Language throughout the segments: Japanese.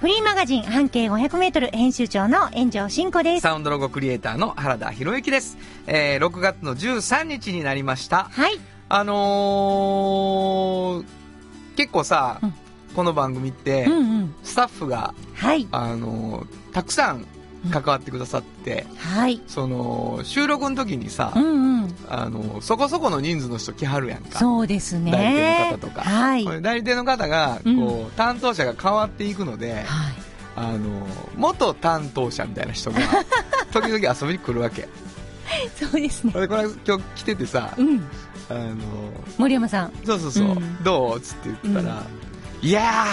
フリーマガジン半径500メートル編集長の炎上真子です。サウンドロゴクリエイターの原田博之です。えー、6月の13日になりました。はい。あのー、結構さ、うんこの番組って、うんうん。スタッフが、はい。あのーたくさん関わってくださって、はい。その、収録の時にさ、うんうん。あの、そこそこの人数の人来はるやんか。そうですね。代理店の方とか。はい。代理店の方が、うんこう、担当者が変わっていくので、はい。あの、元担当者みたいな人が、時々遊びに来るわけ。そうですね。でこれ今日来ててさ、うん。あの、森山さん。そうそうそう、うんどう？っつって言ったら、いや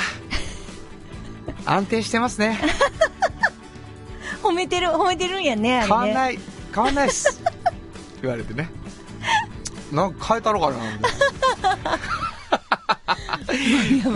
ー、安定してますね。褒めてる、褒めてるんやね、あれね。変わんない、変わんないっす。言われてね。なんか変えたろかな。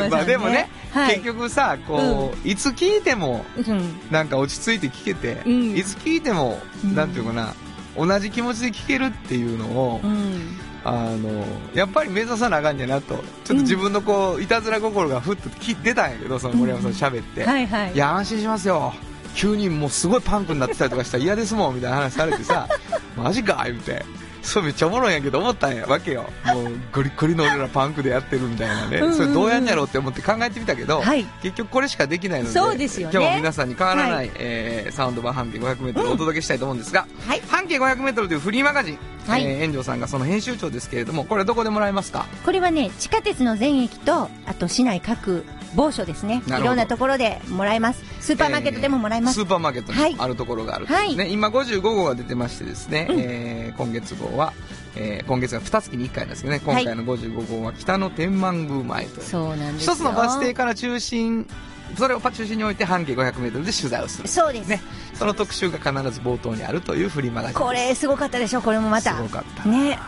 まあでもね、はい、結局さ、こう、いつ聞いても、うん。なんか落ち着いて聞けて、うんいつ聞いても、うんなんていうかな、同じ気持ちで聞けるっていうのを、うん。あの、やっぱり目指さなあかんねやなと、ちょっと自分のこう、いたずら心がふっとき出たんやけど、その森山さん喋って。はいはい。いや、安心しますよ。急にもうすごいパンクになってたりとかしたら嫌ですもん、みたいな話されてさ、マジか言うて。そうめっちゃおもろいんやけど思ったんやわけよ。もうゴリッゴリの俺らパンクでやってるみたいなね。うんうんうんそれどうやんやろうって思って考えてみたけど、はい結局これしかできないので、そうですよね今日も皆さんに変わらない、はいえーサウンド版半径 500m をお届けしたいと思うんですが、はい。半径 500m というフリーマガジン、はいえー炎上さんがその編集長ですけれども、これはどこでもらえますか？これはね、地下鉄の全駅と、あと市内各某所ですね。いろんなところでもらえます。スーパーマーケットでももらえます。スーパーマーケットはいにあるところがあるというね、今55号が出てましてですね、うんえー今月号は、えー今月が2月に1回なんですけどね今回の55号は北の天満宮前という、そうなんですよ。一つのバス停から中心それを中心に置いて半径 500m で取材をするそうです。ねその特集が必ず冒頭にあるというフリーマガジンこれすごかったでしょ、これもまた。すごかったね。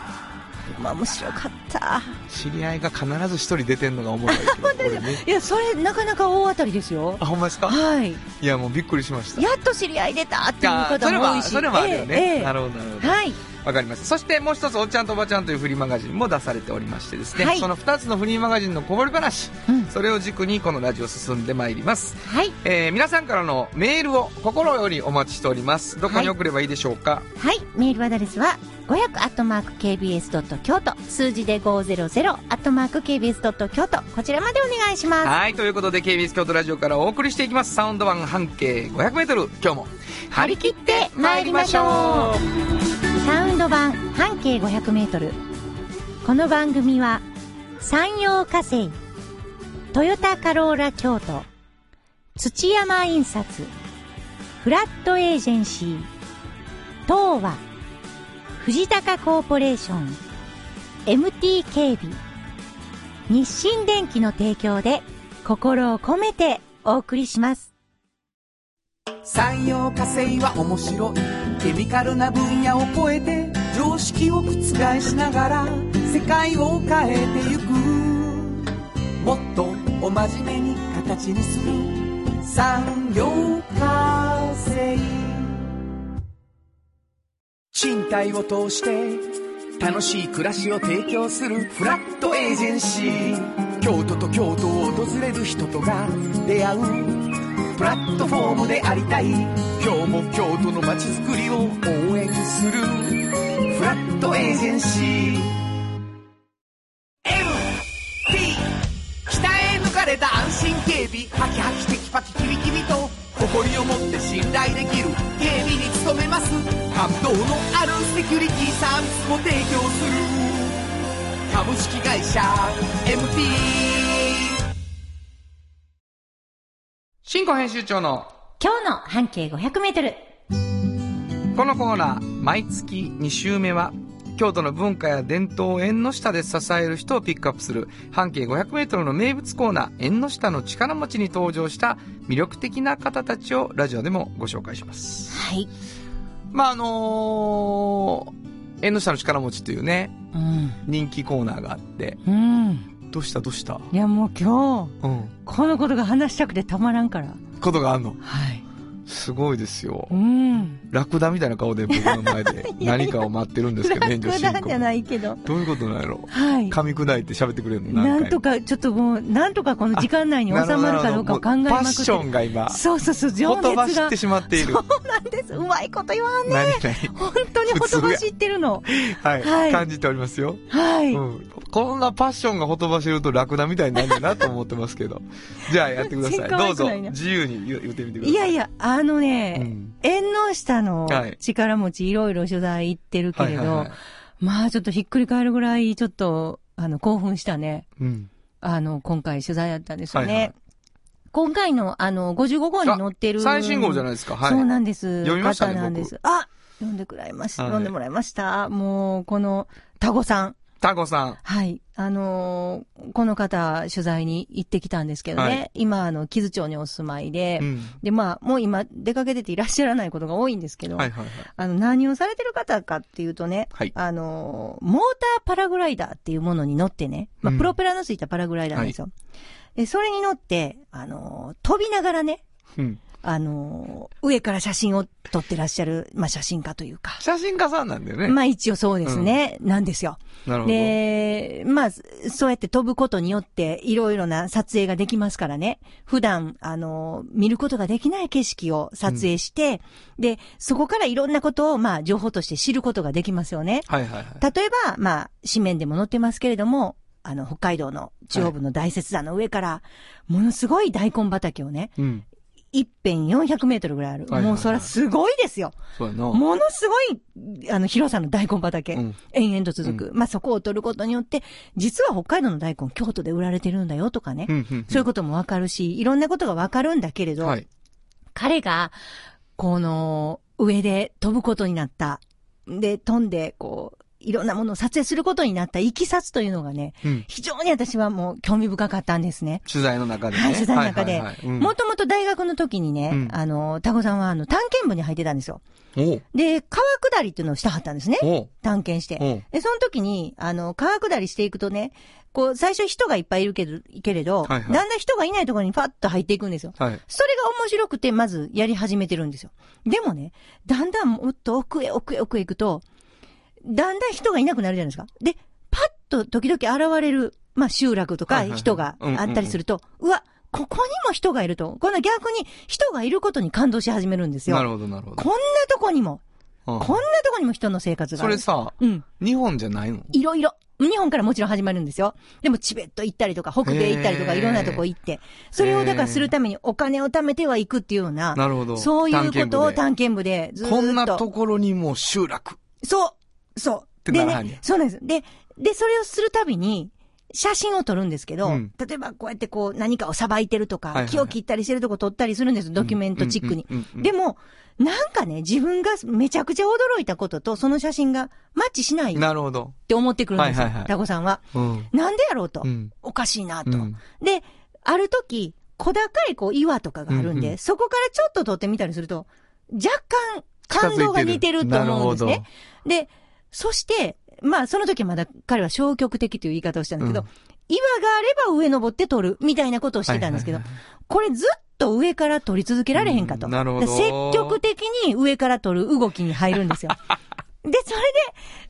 まあ面白かった。知り合いが必ず一人出てんのがおもろい ねいや、それなかなか大当たりですよ。あほんまですか？はい。いやもうびっくりしましたやっと知り合い出たっていうあ方それはも多いし。それもあるよね、ええええなるほどなるほどはい。わかりました。そしてもう一つ、おっちゃんとおばちゃんというフリーマガジンも出されておりましてですね、はいその二つのフリーマガジンのこぼれ話、うんそれを軸にこのラジオ進んでまいります。はい。えー皆さんからのメールを心よりお待ちしております。どこに送ればいいでしょうか、はい。メールアドレスは、500アットマーク KBS ドット京都、数字で500アットマーク KBS ドット京都、こちらまでお願いします。はい、ということで KBS 京都ラジオからお送りしていきます。サウンド版半径 500m。今日も張り切って参りましょう。サウンド版半径500メートル。この番組は、山陽火星、トヨタカローラ京都、土山印刷、フラットエージェンシー、東和、藤高コーポレーション、MT 警備、日清電機の提供で心を込めてお送りします。産業化成は面白いケミカルな分野を超えて常識を覆しながら世界を変えてゆく。もっとお真面目に形にする。産業化成。賃貸を通して楽しい暮らしを提供する。フラットエージェンシー。京都と京都を訪れる人とが出会う。プラットフォームでありたい。今日も京都の街づくりを応援する。フラットエージェンシー。MT 北へ抜かれた安心警備。ハキハキテキパキキビキビと。誇りを持って信頼できる。警備に努めます。感動のあるセキュリティサービスも提供する。株式会社 MT 新庫編集長の今日の半径500メートル。このコーナー、毎月2週目は、京都の文化や伝統を縁の下で支える人をピックアップする半径500メートルの名物コーナー、縁の下の力持ちに登場した魅力的な方たちをラジオでもご紹介します。はい。まあ、あのー、縁の下の力持ちっていうね、うん。人気コーナーがあって、うん。どうしたどうした？いや、もう今日、うん。このことが話したくてたまらんから。ことがあんの？はい。すごいですよう。ん。ラクダみたいな顔で僕の前で 何かを待ってるんですけど、炎上進行。楽じゃないけど。どういうことなんやろ？はい。噛み砕いて喋ってくれるのなんとか。か、ちょっともう、なんとかこの時間内に収まるかどうかを考えまくパッって。ションが今、そうそうそう、情ほとば熱がしって。しまっている。そうなんです。うまいこと言わんね。本当にほとばしってるの。はい、はい感じておりますよ。はい。うん。こんなパッションがほとばしるとラクダみたいになるんだなと思ってますけど。じゃあやってください。どうぞ自由に言言ってみてください。いやいや、あのね、うん縁の下のはい力持ちいろいろ取材行ってるけれど、はいはいはいまあちょっとひっくり返るぐらいちょっと、あの、興奮したね。うん。あの、今回取材やったんですよね。はいはい今回の、あの、55号に載ってる。最新号じゃないですか。はい。そうなんです。読みましたね方なんです。あ読んでくれました。はい読んでもらいました。もう、この、タゴさん。タコさん。はい。あのーこの方、取材に行ってきたんですけどね。はい今、あの、木津町にお住まいで、うん。で、まあ、もう今、出かけてていらっしゃらないことが多いんですけど、はいはいはい。あの、何をされてる方かっていうとね、はいあの、モーターパラグライダーっていうものに乗ってね、まあ、うんプロペラのついたパラグライダーなんですよ。で、それに乗って、あの、飛びながらね、うん。あの、上から写真を撮ってらっしゃる、まあ、写真家というか、写真家さんなんだよね。まあ、一応そうですね、なんですよ。なるほど。で、まあ、そうやって飛ぶことによって、いろいろな撮影ができますからね。普段、あの、見ることができない景色を撮影して、で、そこからいろんなことを、まあ、情報として知ることができますよね。はいはいはい。例えば、まあ、紙面でも載ってますけれども、あの、北海道の中央部の大雪山の上から、ものすごい大根畑をね、うん。一辺400メートルぐらいある。はいはいはいもうそれはすごいですよ。そうやな。ものすごい、あの、広さの大根畑。うん延々と続く。まあ、そこを取ることによって、実は北海道の大根、京都で売られてるんだよとかね。うんうんうんそういうこともわかるし、いろんなことがわかるんだけれど、はい。彼が、この、上で飛ぶことになった。で、飛んで、こう、いろんなものを撮影することになったいきさつというのがね、うん。非常に私はもう興味深かったんですね。取材の中でね。は い取材の中でもともと大学の時にね、うんあの、タコさんはあの、探検部に入ってたんですよ。で、川下りっていうのをしたはったんですね。探検して。で、その時に、あの、川下りしていくとね、こう、最初人がいっぱいいるけど、けれど、はいはいだんだん人がいないところにパッと入っていくんですよ。はい。それが面白くて、まずやり始めてるんですよ。でもね、だんだんもっと奥へ奥へ奥へ行くと、だんだん人がいなくなるじゃないですか。で、パッと時々現れる、まあ集落とか人があったりすると、うわ、ここにも人がいると。この逆に人がいることに感動し始めるんですよ。なるほどなるほど。こんなとこにも、うんこんなとこにも人の生活がある。それさ、うん。日本じゃないの？いろいろ。日本からもちろん始まるんですよ。でもチベット行ったりとか、北米行ったりとか、いろんなとこ行って。それをだからするためにお金を貯めてはいくっていうような、なるほど。そういうことを探探検部でずーっと。こんなところにも集落。そう。そう。てでねそうなんです。で、で、それをするたびに、写真を撮るんですけど、うん例えばこうやってこう何かをさばいてるとか、はいはい木を切ったりしてるとこ撮ったりするんです、ドキュメントチックに。でも、なんかね、自分がめちゃくちゃ驚いたことと、その写真がマッチしないっなるほど。て思ってくるんですよ、はいはいはいタコさんは。うん。なんでやろうと。うん。おかしいなと。うんで、ある時、小高いこう岩とかがあるんで、うんうんそこからちょっと撮ってみたりすると、若干感動が似てると思うんですね。で、そして、まあその時まだ彼は消極的という言い方をしたんだけど、うん岩があれば上登って撮るみたいなことをしてたんですけど、はいはいこれずっと上から撮り続けられへんかと。うんなるほど積極的に上から撮る動きに入るんですよ。で、それ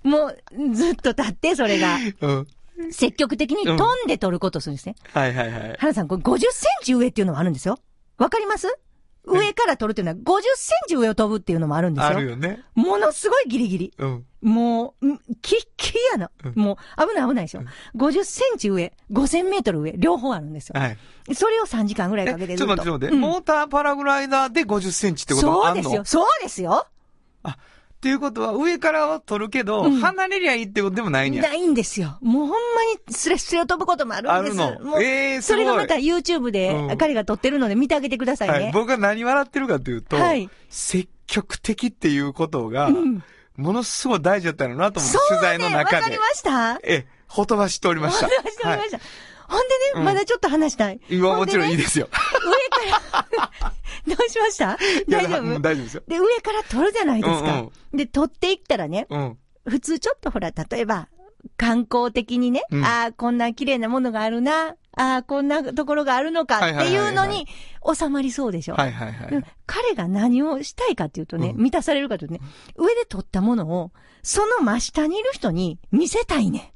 で、もうずっと立って、それが。うん。積極的に飛んで撮ることをするんですね。はいはいはい。原さん、これ50センチ上っていうのもあるんですよ。わかります？上から撮るっていうのは50センチ上を飛ぶっていうのもあるんですあよ。るよね。ものすごいギリギリ。うん。もう、んキッキリやな。うんもう、危ない危ないでしょ。50センチ上、5000メートル上、両方あるんですよ。はい。それを3時間ぐらいかけてえ、ずっと。ちょっと待って、ちょっと待って。うんモーターパラグライダーで50センチってことはあんの？そうですよ。そうですよ。っていうことは、上からは取るけど、うん離れりゃいいってことでもないんや。ないんですよ。もうほんまにスレスレを飛ぶこともあるんです。あるの？もうえーそれがまた YouTube うでん彼が撮ってるので見てあげてくださいね。はい。僕が何笑ってるかというと、はい積極的っていうことが、うんものすごい大事だったのなと思って、そう取材のね、わ中でかり。ましたええ、ほとばしっておりました。わかりました、わかりました。ほんでね、うんまだちょっと話したい。今もちろんいいですよ。上から、どうしました？大丈夫？大丈夫ですよ。で、上から撮るじゃないですか。うんで、撮っていったらね、うん。普通ちょっとほら、例えば、観光的にね、うんああ、こんな綺麗なものがあるな、ああ、こんなところがあるのかっていうのに収まりそうでしょ。はいはいはい。で彼が何をしたいかっていうとね、うん満たされるかというとね、上で撮ったものを、その真下にいる人に見せたいね。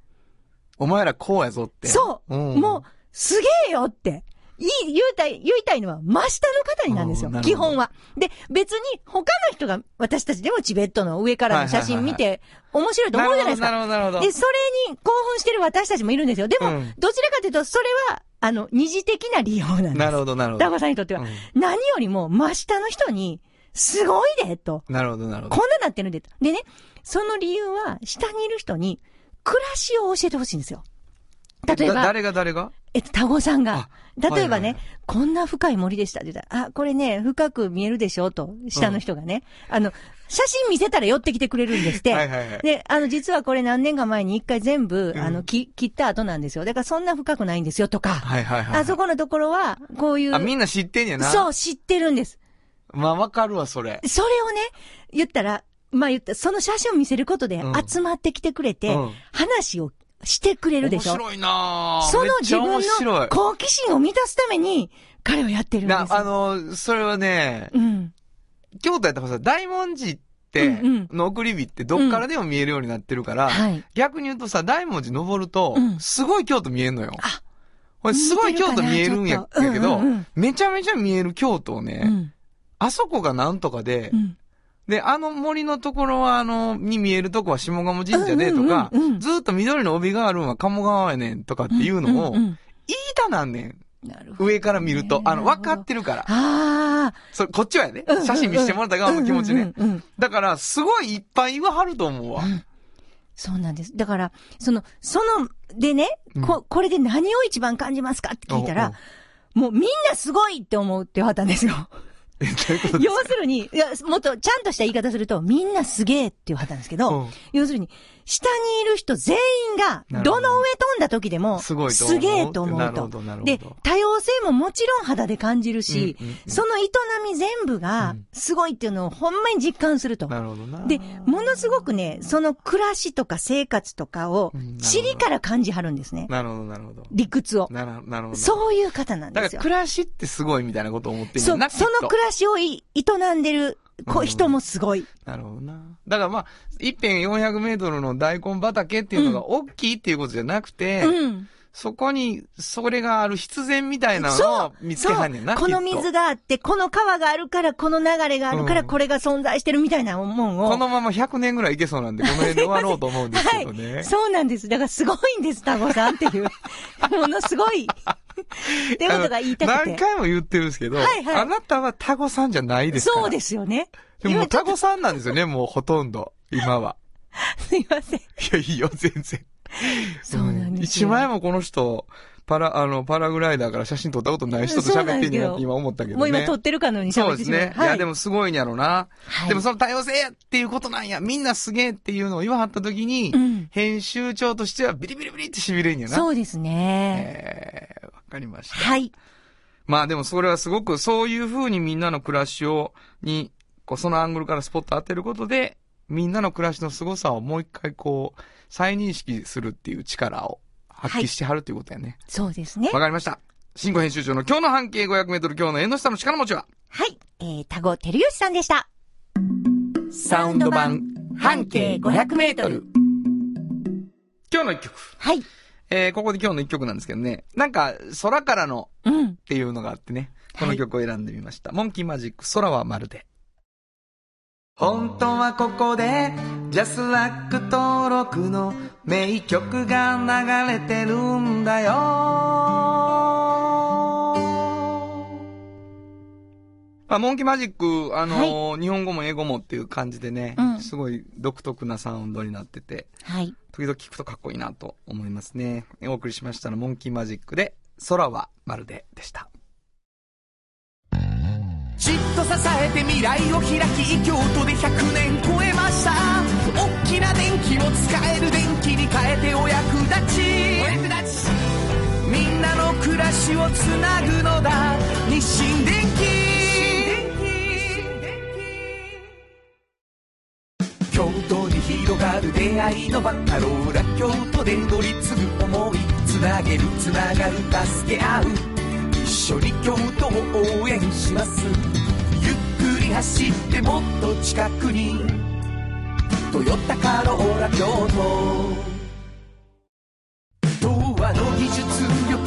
お前らこうやぞって。そう、うんもう、すげえよって。いい、言いたい、言いたいのは真下の方になんですよ基本は。で、別に他の人が、私たちでもチベットの上からの写真見て、面白いと思うじゃないですか。なるほど、なるほど。で、それに興奮してる私たちもいるんですよ。でも、うんどちらかというと、それは、あの、二次的な利用なんです。なるほど、なるほど。ダゴさんにとっては。うん何よりも、真下の人に、すごいで、と。なるほど、なるほど。こんななってるんで、と。でね、その理由は、下にいる人に、暮らしを教えてほしいんですよ。例えば、だ誰が誰が？えっと、タゴさんがあ、例えばね、はいはいこんな深い森でしたって言ったら、あ、これね、深く見えるでしょ？と、下の人がね。あの、写真見せたら寄ってきてくれるんですって。はいはいはい。で、あの、実はこれ何年か前に一回全部、うんあの、き切った後なんですよ。だからそんな深くないんですよ、とか。はいはいはい。あそこのところは、こういう。あ、みんな知ってんやな。そう、知ってるんです。まあ、わかるわ、それ。それをね、言ったら、まあ言ったその写真を見せることでうん集まってきてくれて、うん話をしてくれるでしょ？面白いなぁその自分。の好奇心を満たすために、彼はやってるんですよ。な、あの、それはね、うん。京都やったらさ、大文字って、うんの送り火ってどっからでも見えるようになってるから、はい。逆に言うとさ、大文字登るとうん、すごい京都見えんのよ。あ、これすごい京都見えるんやけどうんうんうん、めちゃめちゃ見える京都をね、うん。あそこがなんとかでう、ん。で、あの森のところは、あの、に見えるとこは下鴨神社でとかうんうんうんうん、ずーっと緑の帯があるんは鴨川やねんとかっていうのをん、んん言いたなんねん。なるほど。上から見ると、あの、分かってる。るから。ああ。それ、こっちはやねうんうんう。ん写真見してもらった側の気持ちね。うんうんうんだから、すごいいっぱい言わはると思うわ。そうなんです。だから、その、その、でね、うんこ、これで何を一番感じますかって聞いたら、もうみんなすごいって思うって言われたんですよ。要するに、いや、もっとちゃんとした言い方すると、みんなすげえって言われたんですけど、うん。要するに、下にいる人全員が、どどの上飛んだ時でも、すげえと思うとなるほどなるほどで、多様性ももちろん肌で感じるし、うんうんうんその営み全部がうん、すごいっていうのをほんまに実感すると。なるほどな。で、ものすごくね、その暮らしとか生活とかをうんなるほど、尻から感じはるんですね。なるほど、なるほど。理屈を。なるなるほど。そういう方なんだから、ですよ。暮らしってすごいみたいなことを思ってんそその暮らしをい営んでるこうん人もすごい。なるほどな。だからまあ、一辺400メートルの大根畑っていうのが大きいっていうことじゃなくて、うん。そこに、それがある必然みたいなそのをう見つけはんねんな。この水があって、この川があるから、この流れがあるから、うんこれが存在してるみたいなもんを。このまま100年ぐらいいけそうなんで、この辺で終わろうと思うんですけどね。はい。そうなんです。だからすごいんです、タゴさんっていう。ものすごい。っていうことが言いたくて。何回も言ってるんですけど、はいはいあなたはタゴさんじゃないですから。そうですよね。でもタゴさんなんですよね、もうほとんど、今は。すいません。いや、いいよ、全然。そうなんです一よ。枚もこの人、パラ、あの、パラグライダーから写真撮ったことない人と喋ってんねや今思ったけどね。もう今撮ってるかのようにそう喋ってしまう。ですね。い、や、でもすごいんやろな。はいでもその多様性っていうことなんや。みんなすげえっていうのを言わはった時に、うん編集長としてはビリビリビリって痺れんやな。そうですね。えー、わかりました。はい。まあでもそれはすごくそういう風にみんなの暮らしを、に、こうそのアングルからスポット当てることで、みんなの暮らしの凄さをもう一回こう、再認識するっていう力を発揮してはるっていうことやね。そうですねわ、。かりました。新語編集長の今日の半径500メートル今日の縁の下の力持ちははい。えー、タゴ照義さんでした。サウンド版半径500メートル。今日の一曲。はい。えー、ここで今日の一曲なんですけどね。なんか、空からのうん。っていうのがあってね。この曲を選んでみました。モンキーマジック、空はまるで。本当はここで、ジャスラック登録の名曲が流れてるんだよ。まあ、モンキーマジック、あのー日本語も英語もっていう感じでね、うんすごい独特なサウンドになってて、はい。時々聞くとかっこいいなと思いますね。お送りしましたのモンキーマジックで、空はまるででした。じっと支えて未来を開き京都で100年超えました。大きな電気を使える電気に変えてお役立ち。お役立ちみんなの暮らしをつなぐのだ。日清電気京都に広がる出会いのバカローラ京都で乗り継ぐ思い。つなげるつながる助け合う。緒に京都を応援します。ゆっくり走ってもっと近くに「トヨタカローラ京都」童話の技術力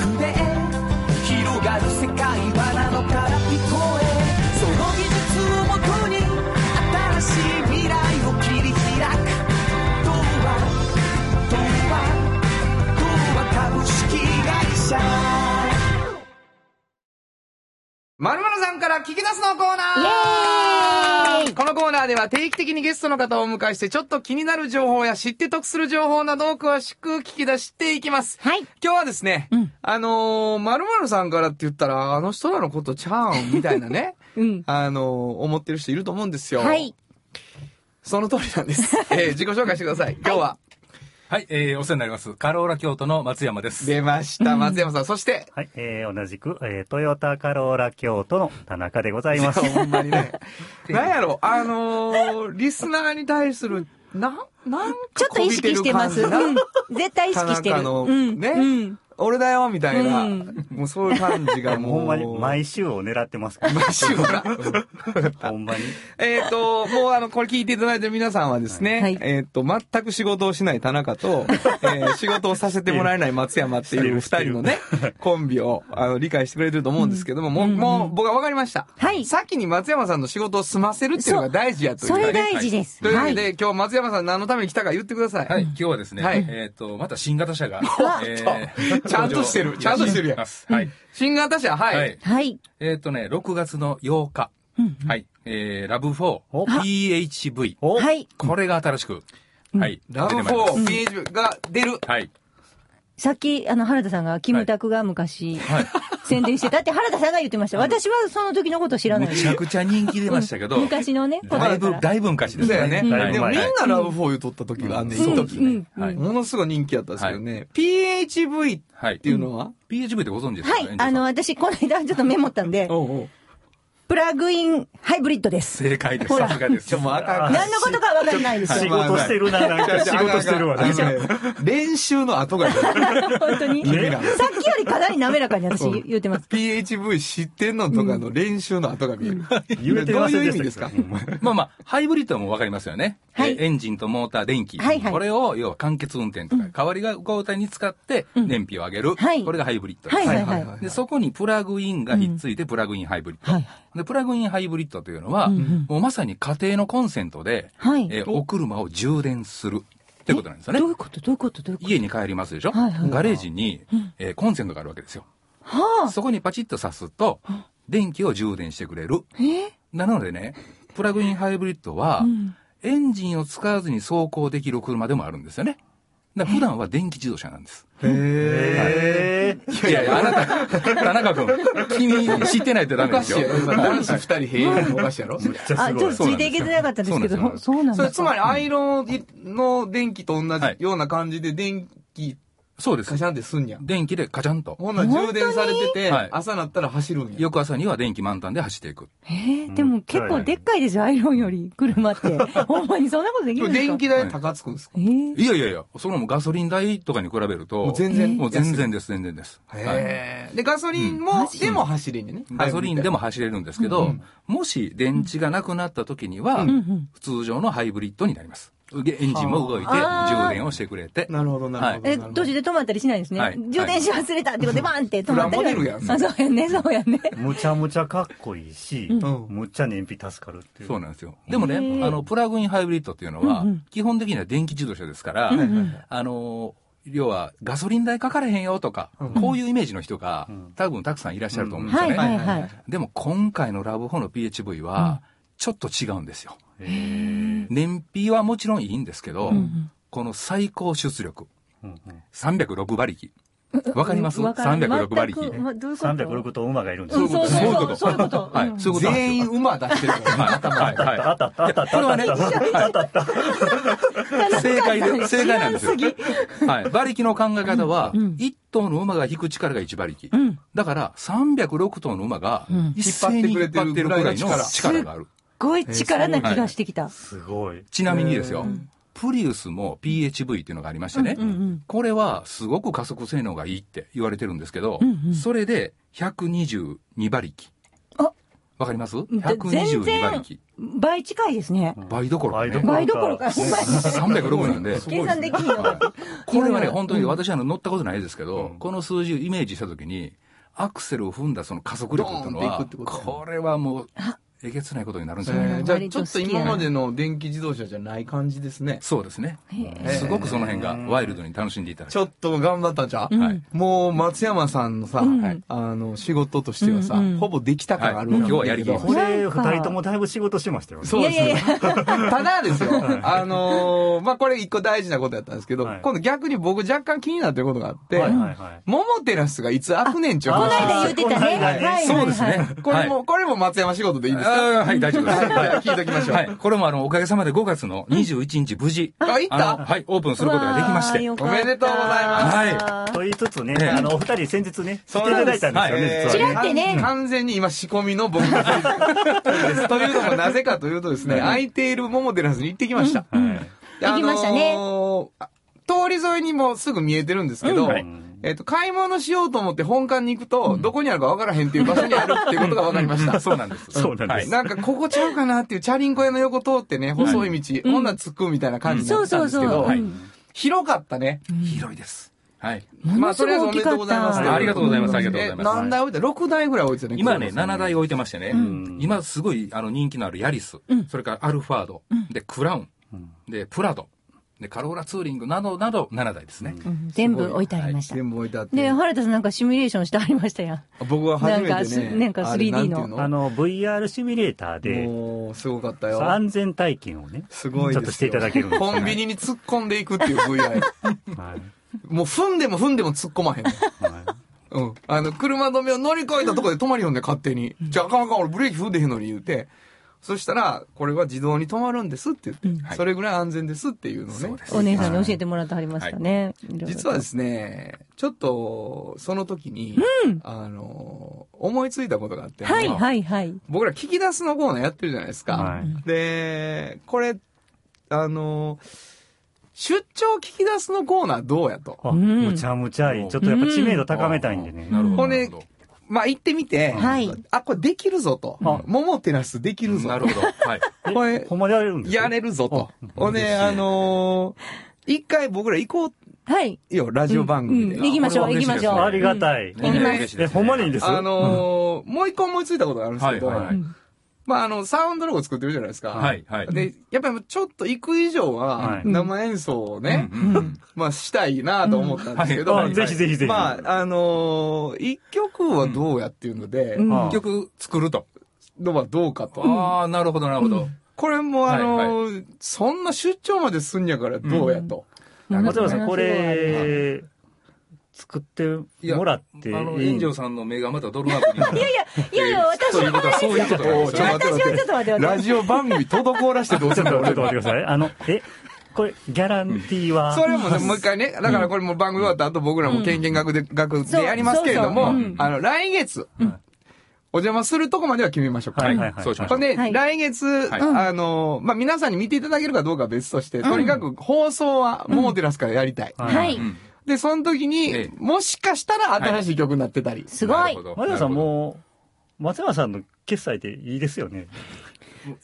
まるまるさんから聞き出すのコーナーこのコーナーでは定期的にゲストの方をお迎えしてちょっと気になる情報や知って得する情報などを詳しく聞き出していきます。はい。今日はですね、うんあのー、まるまるさんからって言ったら、あの人らのことちゃうんみたいなね、うん。あのー、思ってる人いると思うんですよ。はい。その通りなんです。えー自己紹介してください。今日は、はい、えー、お世話になります。カローラ京都の松山です。出ました、松山さん。そして、はい、えー、同じく、えー、トヨタカローラ京都の田中でございます。ほんまにね。なんやろ、あのー、リスナーに対する、なん、なんちょっと意識してます。うん。絶対意識してる。田中のうん。ねうん。俺だよ、みたいな、うんもうそういう感じがもう。ほんまに毎週を狙ってますから。毎週が。ほんまに。えっと、もうあの、これ聞いていただいてる皆さんはですね、はいえっ、と、全く仕事をしない田中と、えー仕事をさせてもらえない松山っていう二人のね、コンビを、あの、理解してくれてると思うんですけども、もう、うんもう僕は分かりました。はい先に松山さんの仕事を済ませるっていうのが大事やというそれかね。大事です。というわはい。けで、今日松山さん何のために来たか言ってください。はい、今日はですね、はいえっ、と、また新型車が、え ちゃんとしてるちゃんとしてるやんはい。新型車、はい。はい。はい。えっ、とね、6月の8日、はい、えー、ラブ4、お PHV。おはい。これが新しく、はい。ラブ出てまいります4、PH が出る。はい。さっき、あの、原田さんが、キムタクが昔、はい。宣伝してたって原田さんが言ってました。私はその時のこと知らない。むちゃくちゃ人気出ましたけど、昔のね、だいぶ、だいぶ昔ですだよね。うん。でもみんはいなラブ4言うとった時があんねん、うん。いい時ね。うん。はい。ものすごい人気やったんですけどね。PHV っはい。ていうのは、PHV ってご存知ですか？はい。あの、、私、この間ちょっとメモったんで、おうおうプラグインハイブリッドです。正解です。ほらさすがです。もうあかん。何のことかわかんないです仕よ。事してるな、なんか仕事してるわ。練習の後が本当に？さっねきよりかなり滑らかに私言ってます。PHV 知ってんのとかの練習の後が見える。言うてどういう意味ですか？まあまあ、ハイブリッドはもうわかりますよね。エンジンとモーター、電気。はいはいこれを、要は間欠運転とか、代わりが交代に使って、燃費を上げる。はいこれがハイブリッドです。はいはいはい。で、そこにプラグインがひっついて、プラグインハイブリッド。はいで、プラグインハイブリッドというのは、うんうん。もうまさに家庭のコンセントで、はい。えーお車を充電するってことなんですよね。どう。いうこと？どういうこと？どういうこと？家に帰りますでしょ、はいはいガレージに、えーコンセントがあるわけですよ。はあ。そこにパチッと挿すと、電気を充電してくれる。え？なのでね、プラグインハイブリッドは、うん。エンジンを使わずに走行できる車でもあるんですよね。だ普段は電気自動車なんです。へえいやいや、あなた、田中君、君知ってないとダおメですよ。男子二人平和のおかしいやろ。ー、めっちゃあ、すごいちょっと。ついていけてなかったんですけど、そうなんだ。それつまりアイロンの電気と同じはいような感じで電気そうですカ。シャンってすんやん。電気でカチャンと。ほんなら充電されててはい、朝なったら走るんや。翌朝には電気満タンで走っていく。えー、でも結構でっかいですよ、アイロンより、車って。ほんまにそんなことできるんですか？電気代高つくんですか？えーいやいやいや、そのもうガソリン代とかに比べると、もう全然もう全然です、全然です。はいへえ。で、ガソリンうんもでも走れんねんね。ガソリンでも走れるんですけど、うんもし電池がなくなった時には、うんうん通常のハイブリッドになります。でエンジンも動いて、はあ充電をしてくれて。なるほど、なるほど。え、途中で止まったりしないですね。はい充電し忘れたってことでバーンって止まったりは。プラモデルやんあ、そうやね、そうやね。むちゃむちゃかっこいいし、うんむっちゃ燃費助かるっていう。そうなんですよ。でもね、あの、プラグインハイブリッドっていうのは、うんうん基本的には電気自動車ですから、うんうんあの、要はガソリン代かかれへんよとか、うんこういうイメージの人が、うん多分たくさんいらっしゃると思うんですよはいね。はいはい。でも今回のラブ4の PHV は、ちょっと違うんですよ。燃費はもちろんいいんですけど、うんうんこの最高出力、うんうん306馬力。わかります？わからん ?306 馬力。全くまどういうこと？306と馬がいるんですそういうことそういうこと。はいうんそういうこと全員馬出してる。はい、はい、あったあったあったあったこれはね、あったあった正解で、正解なんですよ。はい。馬力の考え方は、うん1頭の馬が引く力が1馬力。うん。だから、306頭の馬がうん一斉に引っ張ってるぐらいの力がある。ごい力な気がしてきた。すごい。ちなみにですよ、プリウスも PHV っていうのがありましてね、うんうんこれはすごく加速性能がいいって言われてるんですけど、うんうんそれで122馬力。あわかります？全 ?122 然馬力。倍近いですね。倍どころかね。倍どころか、ほんまに306なんで。計算できんのか。これはね、本当に私はあの乗ったことないですけど、うんこの数字をイメージしたときに、アクセルを踏んだその加速力っていうのはこれはもう、えげつないことになるんですよね。えーじゃあちょっと今までの電気自動車じゃない感じですね。そうですね。ーすごくその辺がワイルドに楽しんでいただきちょっと頑張ったんちゃう、うんはいもう松山さんのさ、うんあの、仕事としてはさ、うんうんほぼできた感あるわはい今日はやりきりこれ、なんか二人ともだいぶ仕事してましたよね。そうですね。ただですよ、あのーまあ、これ一個大事なことやったんですけど、はい今度逆に僕若干気になってることがあって、はいはいはい。桃テラスがいつ開くねんちゅうこの間言ってたね。はいそうですね。これも、これも松山仕事でいいですあーはい、大丈夫です。はい。聞いときましょう。はい。これもあの、おかげさまで5月の21日無事、あ、行っあたの、はい、オープンすることができまして。おめでとうございます。はい。と言いつつね、ええ。あの、お二人先日ね、来そうていただいたんですよね。ちらってね。完全に今仕込みの僕です。というのもなぜかというとですね、空いている桃テラスに行ってきました。はいで行きましたね。あのー通り沿いにもすぐ見えてるんですけど、はいえっ、と、買い物しようと思って本館に行くと、どこにあるか分からへんっていう場所にあるっていうことが分かりました。そうなんです。そうなんです。なんか、ここちゃうかなっていうチャリンコ屋の横通ってね、細い道、うんほんなら着くみたいな感じになってたん。ですけど、はいうん広かったね。広いです。はい。まあ、とりあえずおめでとうございます。ありがとうございますありがとうございますえ何台置いて ?6 台ぐらい置いてたね。今ね、7台置いてましてね、ん今すごいあの人気のあるヤリス、それからアルファード、で、クラウン、で、プラド、で、カローラツーリングなどなど7台ですね。うん全部置いてありました。全部置いてあって。で、原田さんなんかシミュレーションしてありましたやん。僕は初めてね。なんかあれ 3D のなんていうあの、VR シミュレーターで、もう、すごかったよ。安全体験をね、すごいちょっとしていただけるんですよコンビニに突っ込んでいくっていう VR。はい。もう踏んでも踏んでも突っ込まへん。はいうん。あの、車止めを乗り越えたとこで止まりよんねん、勝手に。じゃあ、あかんあかん、俺ブレーキ踏んでへんのに言うて。そしたら、これは自動に止まるんですって言って、はいそれぐらい安全ですっていうのをね。お姉さんに教えてもらってはりましたね。いろい実はですね、ちょっと、その時に、あの、思いついたことがあって、はいはいはい。僕ら聞き出すのコーナーやってるじゃないですか。はいで、これ、あの、出張聞き出すのコーナーどうやと？むちゃむちゃいい。ちょっとやっぱ知名度高めたいんでね。なるほど。ほんでなるほどまあ、行ってみて、はいあ、これできるぞと。あ桃テラスできるぞ。なるほど。はい。え これほんまでやれるんですかやれるぞとあ。ほんで、あのー一回僕ら行こはい。うよ、ラジオ番組で。うん行きましょう行きましょうありがたい。行きますえ、ほんまにいいんです？あのーもう一個思いついたことがあるんですけど、まあ、あの、サウンドロゴ作ってるじゃないですか。はい、はい。で、やっぱりちょっと行く以上はは、い生演奏をね、まあ、したいなと思ったんですけど、うんあぜひぜひぜひ。まあ、あのー一曲はどうやっていうので、うんあ一曲作ると。のはどうかと。ああ、なるほど、なるほど。これもあのそんな出張まですんやからどうやと。松山さん、これ、作ってもらっていいあの、炎上さんの目がまたドルマークに。いやいや、いやいや、私ということはそういうことですよね。私はちょっと待って待って。ラジオ番組滞らしてどうするんだちょっと待ってください。あの、え、これ、ギャランティーは、それもね、もう一回ね、だからこれもう番組終わった後僕らも県見学で、学でやりますけれどもあの、来月、お邪魔するとこまでは決めましょうか。はいはいはい。そうしましょう。ほんで、はい。来月、はい。あの、まあ、皆さんに見ていただけるかどうかは別として、とにかく放送はモーテラスからやりたい。ははい。うんで、その時えにえ、もしかしたら新しい曲になってたり。すごいなるほ。ど松山さん、もう、松山さんの決済でいいですよね。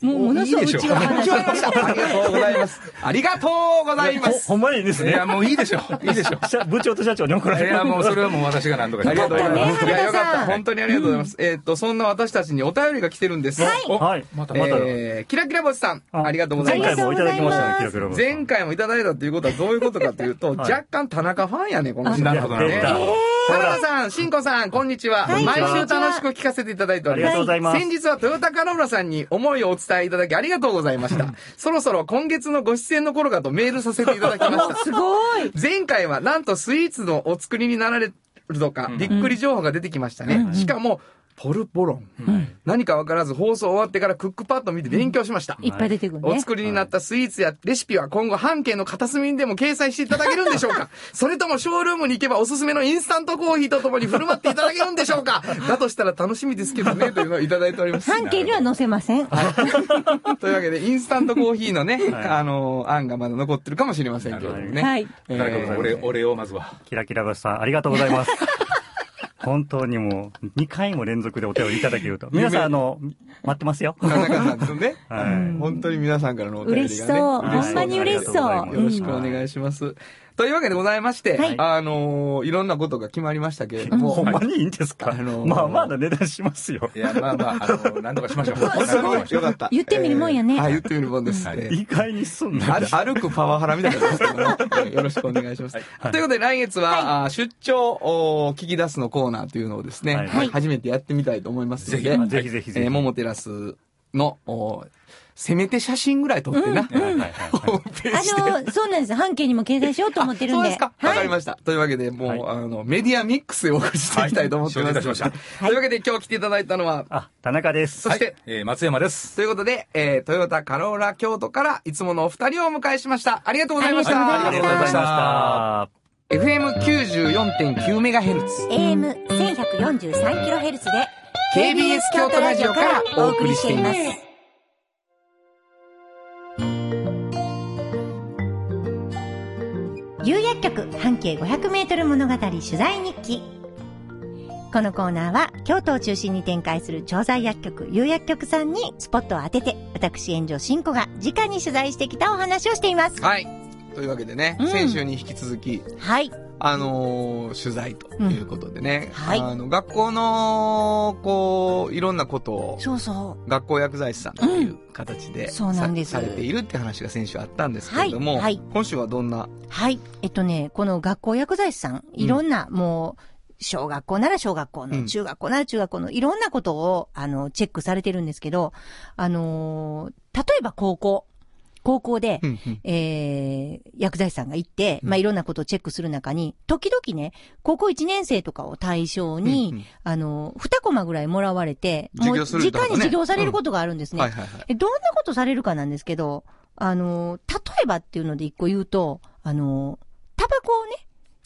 もうものすごいうちは話した。ありがとうございます。ありがとうございます。ほほんまにいいですね。いや、もういいでしょ。いいでしょ。社部長と社長に怒ら。いや、もうそれはもう私が何とかありがとうございます。いや、よかった本当にありがとうございます。えーっと、そんな私たちにお便りが来てるんです。おはい。またまた、えー、キラキラ星さん、ありがとうございます前回。もいただきましたね、記録ロボ前回もいただいたということはどういうことかというと、はい若干田中ファンやね、この人。なるほどなるほど出た原田さん、しんこさん、こんにちは。毎週楽しく聞かせていただいております。ありがとうございます先日はトヨタカローラさんに思いをお伝えいただきありがとうございました。そろそろ今月のご出演の頃かとメールさせていただきました。すごい。前回はなんとスイーツのお作りになられるとか、びっくり情報が出てきましたね。しかも、ポルボロン。うん何かわからず放送終わってからクックパッド見て勉強しました。いっぱい出てくるね。お作りになったスイーツやレシピは今後半径の片隅にでも掲載していただけるんでしょうか？それともショールームに行けばおすすめのインスタントコーヒーとともに振る舞っていただけるんでしょうか？だとしたら楽しみですけどね、というのをいただいております。半径には載せません。というわけで、インスタントコーヒーのね、はいあの、案がまだ残ってるかもしれませんけれどもね。はい。え誰かーお礼、お礼をまずは。キラキラ星さん、ありがとうございます。本当にもう、2回も連続でお手をいただけると。皆さん、あの、待ってますよ。田中さんとね、はい。本当に皆さんからのお便りがね。嬉しそう。嬉しそうほんまに嬉しそう。よろしくお願いします。というわけでございまして、はいあのーいろんなことが決まりましたけれども、ほんまにいいんですか、あのーまあまあな値段しますよ。いや、まあまあ、あの、なんとかしましょう。すごいよかった。言ってみるもんやねえーはい、言ってみるもんです。意外にすんな。歩歩くパワハラみたいになってますけども、えーよろしくお願いします。はいということで来月は、あー出張お聞き出すのコーナーというのをですね、はい初めてやってみたいと思いますので、ぜひあぜひぜひ。えー、モモテラスの、おせめて写真ぐらい撮ってな、はいはいはいホームページで。あの、そうなんです。半径にも掲載しようと思ってるんで。そうですか。わ、かりしました。というわけで、もう、はいあの、メディアミックスでお送りしていきたいと思ってます。はいしましたというわけで、今日来ていただいたのは、あ、田中です。そして、はいえー松山です。ということで、えー、トヨタカローラ京都からいつものお二人をお迎えしました。ありがとうございました。ありがとうございましたありがとうございました。FM94.9 メガヘルツ。AM1143kHz で KBS 京都ラジオからお送りしています。有薬局半径 500m 物語取材日記。このコーナーは京都を中心に展開する調剤薬局有薬局さんにスポットを当てて私炎上真子が直に取材してきたお話をしています。はい。というわけでね、うん。先週に引き続き、はいあのー取材ということでね、うんはい。あの、学校の、こう、いろんなことを、そうそ学校薬剤師さんという形で、そうなんです。さされているって話が先週あったんですけれども、はいはい。今週はどんな、うはい。えっとねこの学校薬剤師さんいろんな、もう小学校なら小学校の、うん。中学校なら中学校のいろんなことを、あの、チェックされてるんですけど、あのー例えば高校。高校で、うんうん。えー、薬剤師さんが行って、うん。まあ、いろんなことをチェックする中に、時々ね、高校1年生とかを対象に、うんうん。あの、2コマぐらいもらわれて、授業する直ってことねに授業されることがあるんですね。どんなことされるかなんですけど、あの、例えばっていうので一個言うと、あの、タバコをね、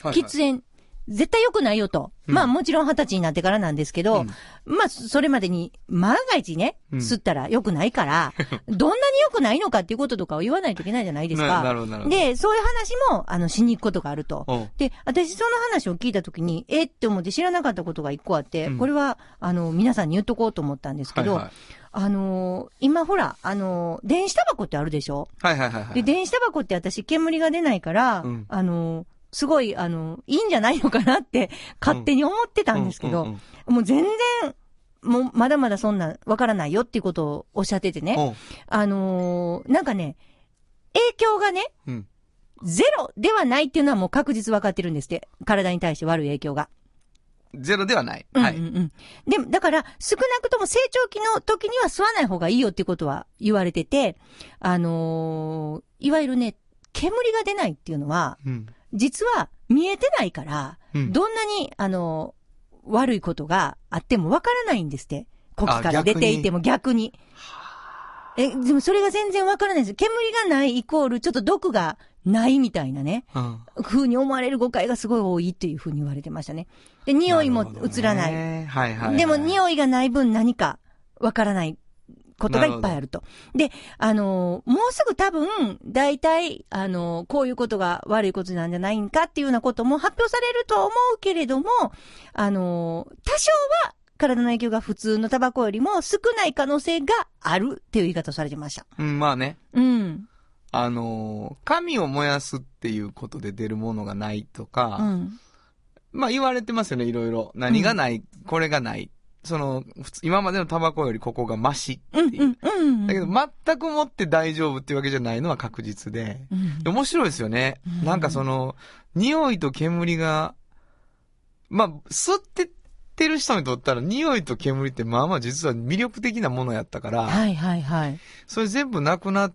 はいはい。喫煙、絶対良くないよと。うんまあもちろん二十歳になってからなんですけど、うんまあそれまでに万が一ね、うん吸ったら良くないから、どんなに良くないのかっていうこととかを言わないといけないじゃないですか。ななるほどなるほど。で、そういう話も、あの、しに行くことがあると。で、私その話を聞いたときに、えって思って知らなかったことが一個あって、うんこれは、あの、皆さんに言っとこうと思ったんですけど、はいはいあのー今ほら、あのー電子タバコってあるでしょ？はいはいはいはい。で、電子タバコって私煙が出ないから、うんあのーすごい、あのいいんじゃないのかなって、勝手に思ってたんですけど、うんうんもう全然、もうまだまだそんな、わからないよっていうことをおっしゃっててね。うんあのーなんかね、影響がね、うんゼロではないっていうのはもう確実分かってるんですって。体に対して悪い影響が。ゼロではない。はい。うんうんうん。でも、だから、少なくとも成長期の時には吸わない方がいいよっていうことは言われてて、あのーいわゆるね、煙が出ないっていうのは、うん実は見えてないから、うんどんなに、あのー悪いことがあってもわからないんですって。呼気から出ていても逆に。え、でもそれが全然わからないんです。煙がないイコールちょっと毒がないみたいなね。うん風に思われる誤解がすごい多いっていう風に言われてましたね。で、匂いも移らない。ねはいはいはい。でも匂いがない分何かわからないことがいっぱいあると。で、あのーもうすぐ多分、大体、あのーこういうことが悪いことなんじゃないんかっていうようなことも発表されるとは思うけれども、あのー多少は体の影響が普通のタバコよりも少ない可能性があるっていう言い方をされてました。うん、まあね。うん。あのー、紙を燃やすっていうことで出るものがないとか、うん。まあ言われてますよね、いろいろ。何がない、これがない。その、普通今までのタバコよりここがマシってうん、いう。うん、うん。だけど、全くもって大丈夫っていうわけじゃないのは確実で。うんで面白いですよね。うんなんかその、匂いと煙が、まあ、吸ってってる人にとったら、匂いと煙ってまあまあ実は魅力的なものやったから、はい、はい、はい。それ全部なくなっ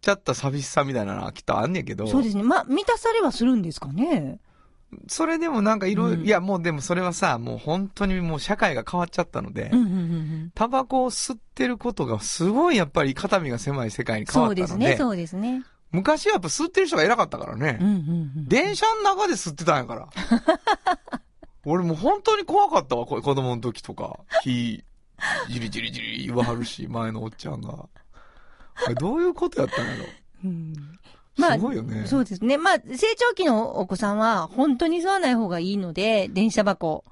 ちゃった寂しさみたいなのはきっとあんねんけど、そうですね。まあ、満たされはするんですかね。それでもなんかいろいろ、うんいやもうでもそれはさ、もう本当にもう社会が変わっちゃったので。タバコを吸ってることがすごいやっぱり肩身が狭い世界に変わそうったので、ですね、そうですね。昔はやっぱ吸ってる人が偉かったからね。電車の中で吸ってたんやから。俺もう本当に怖かったわ、こ子供の時とか。火、じりじりじり言わはるし、前のおっちゃんが。あれどういうことやったんやろうんまあすごいよね。そうですね。まあ、成長期のお子さんは、本当に吸わない方がいいので、電車箱。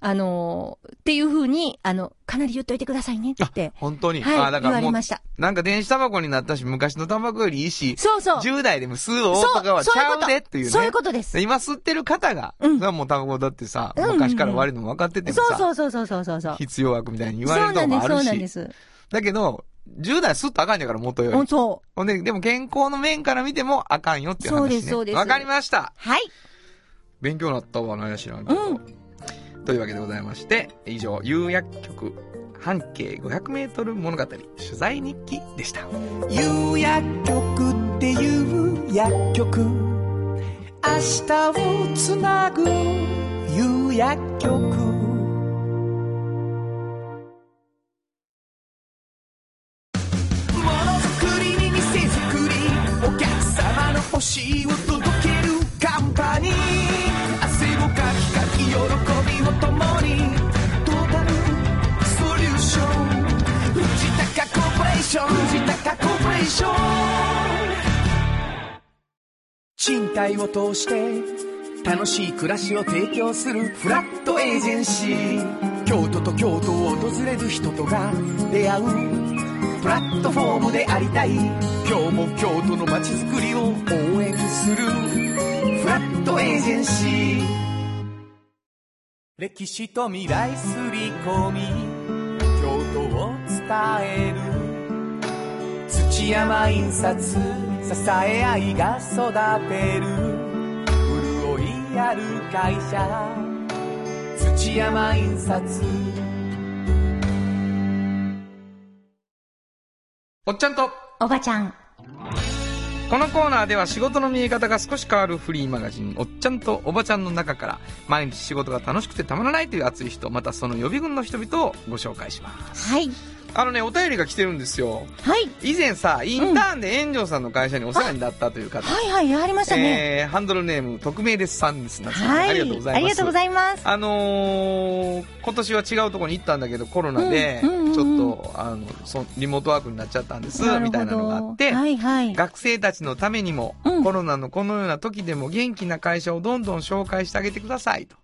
あのーっていうふうに、あの、かなり言っといてくださいねって。本当に？はい、あ、だからもう言われま、した。なんか電子タバコになったし、昔のタバコよりいいし、そうそう。10代でも吸う大とかはちそうそういうことゃうでっていうね。そういうことです。今吸ってる方が、うんもうタバコだってさ、うんうんうん昔から悪いのも分かっててもそうさ、そうそうそうそうそうそう。必要悪みたいに言わそうれるなんです、そうとこもあるし。なんです。だけど、10代吸ったらあかんやから、元より。そほんで、でも健康の面から見てもあかんよっていう話、ね。そうですそうですわかりました。う。はい。勉強になったわ、なんや知らんけど。うんというわけでございまして、以上、有薬局半径500メートル物語取材日記でした。有薬局っていう薬局明日をつなぐ有薬局の欲しいを届けるカンパニー。汗をかきかき喜びを共にトータルソリューション。藤高コーポレーション藤高コーポレーション。賃貸を通して楽しい暮らしを提供するフラットエージェンシー。京都と京都を訪れる人とが出会うプラットフォームでありたい。今日も京都の街づくりを応援する。フラットエージェンシー。歴史と未来すり込み。京都を伝える。土山印刷。支え合いが育てる。潤いある会社。土山印刷。おっちゃんと、おばちゃん。このコーナーでは仕事の見え方が少し変わるフリーマガジン、おっちゃんとおばちゃんの中から、毎日仕事が楽しくてたまらないという熱い人、またその予備軍の人々をご紹介します。はい。あのね、お便りが来てるんですよ。はい。以前さ、インターンで炎上さんの会社にお世話になったという方。はいはい、ありましたね。えー、ハンドルネーム、匿名ですさんです。はい。ありがとうございます。ありがとうございます。あのー、今年は違うところに行ったんだけど、コロナで、うんうんうんうんちょっと、あの、そリモートワークになっちゃったんです、みたいなのがあって、はいはい。学生たちのためにも、うんコロナのこのような時でも元気な会社をどんどん紹介してあげてください、と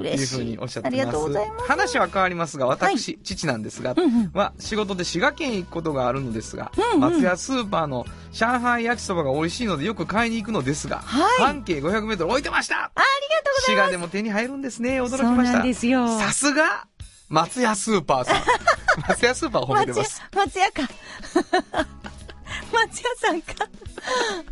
いう嬉しい。ふうにおっしゃってます。ありがとうございます。話は変わりますが、私、父なんですが、うんうんは仕事で滋賀県へ行くことがあるのですが、うんうん松屋スーパーの上海焼きそばが美味しいのでよく買いに行くのですが、はい半径500メートル置いてましたありがとうございます。滋賀でも手に入るんですね。驚きました。そうなんですよさすが、松屋スーパーさん。松屋スーパーを褒めてます。、松屋か。松屋さんか。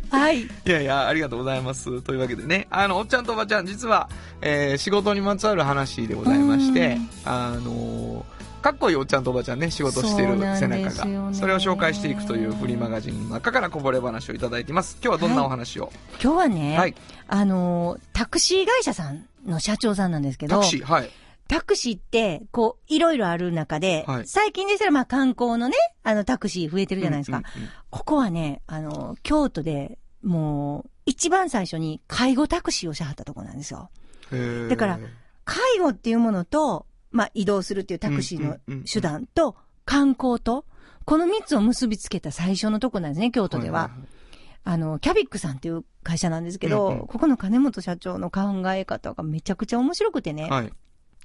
はい。いやいや、ありがとうございます。というわけでね、あの、おっちゃんとおばちゃん、実は、えー仕事にまつわる話でございましてうん、あのーかっこいいおっちゃんとおばちゃんね、仕事してる背中が。それを紹介していくというフリーマガジンの中からこぼれ話をいただいています。今日はどんなお話を、今日はね、はいあのー、タクシー会社さんの社長さんなんですけど、タクシー、はい。タクシーって、こう、いろいろある中で、はい最近でしたら、まあ、観光のね、あの、タクシー増えてるじゃないですか。ここはね、あの、京都で、もう、一番最初に介護タクシーをしはったところなんですよ。だから介護っていうものと、まあ、移動するっていうタクシーの手段と、観光と、この三つを結びつけた最初のとこなんですね、京都では。あの、キャビックさんっていう会社なんですけど、うんうんここの金本社長の考え方がめちゃくちゃ面白くてね。はい。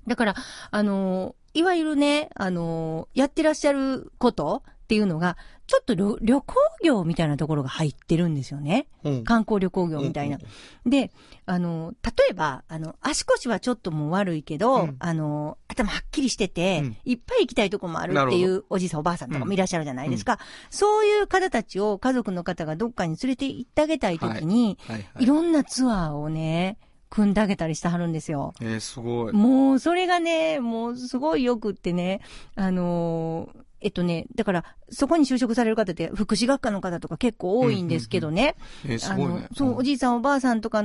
だから、あのーいわゆるね、あのーやってらっしゃることっていうのが、ちょっと旅旅行業みたいなところが入ってるんですよね。うん観光旅行業みたいな。うんで、あのー例えば、あの、足腰はちょっともう悪いけど、うんあのー頭はっきりしてて、うんいっぱい行きたいとこもあるっていうおじいさんおばあさんとかもいらっしゃるじゃないですか。そういう方たちを家族の方がどっかに連れて行ってあげたいときに、はいはいいろんなツアーをね、組んであげたりしてはるんですよ。えー、すごい。もう、それがね、もう、すごいよくってね、あのーえっとね、だから、そこに就職される方って、福祉学科の方とか結構多いんですけどね。えーすあごいね。、のそう、おじいさんおばあさんとか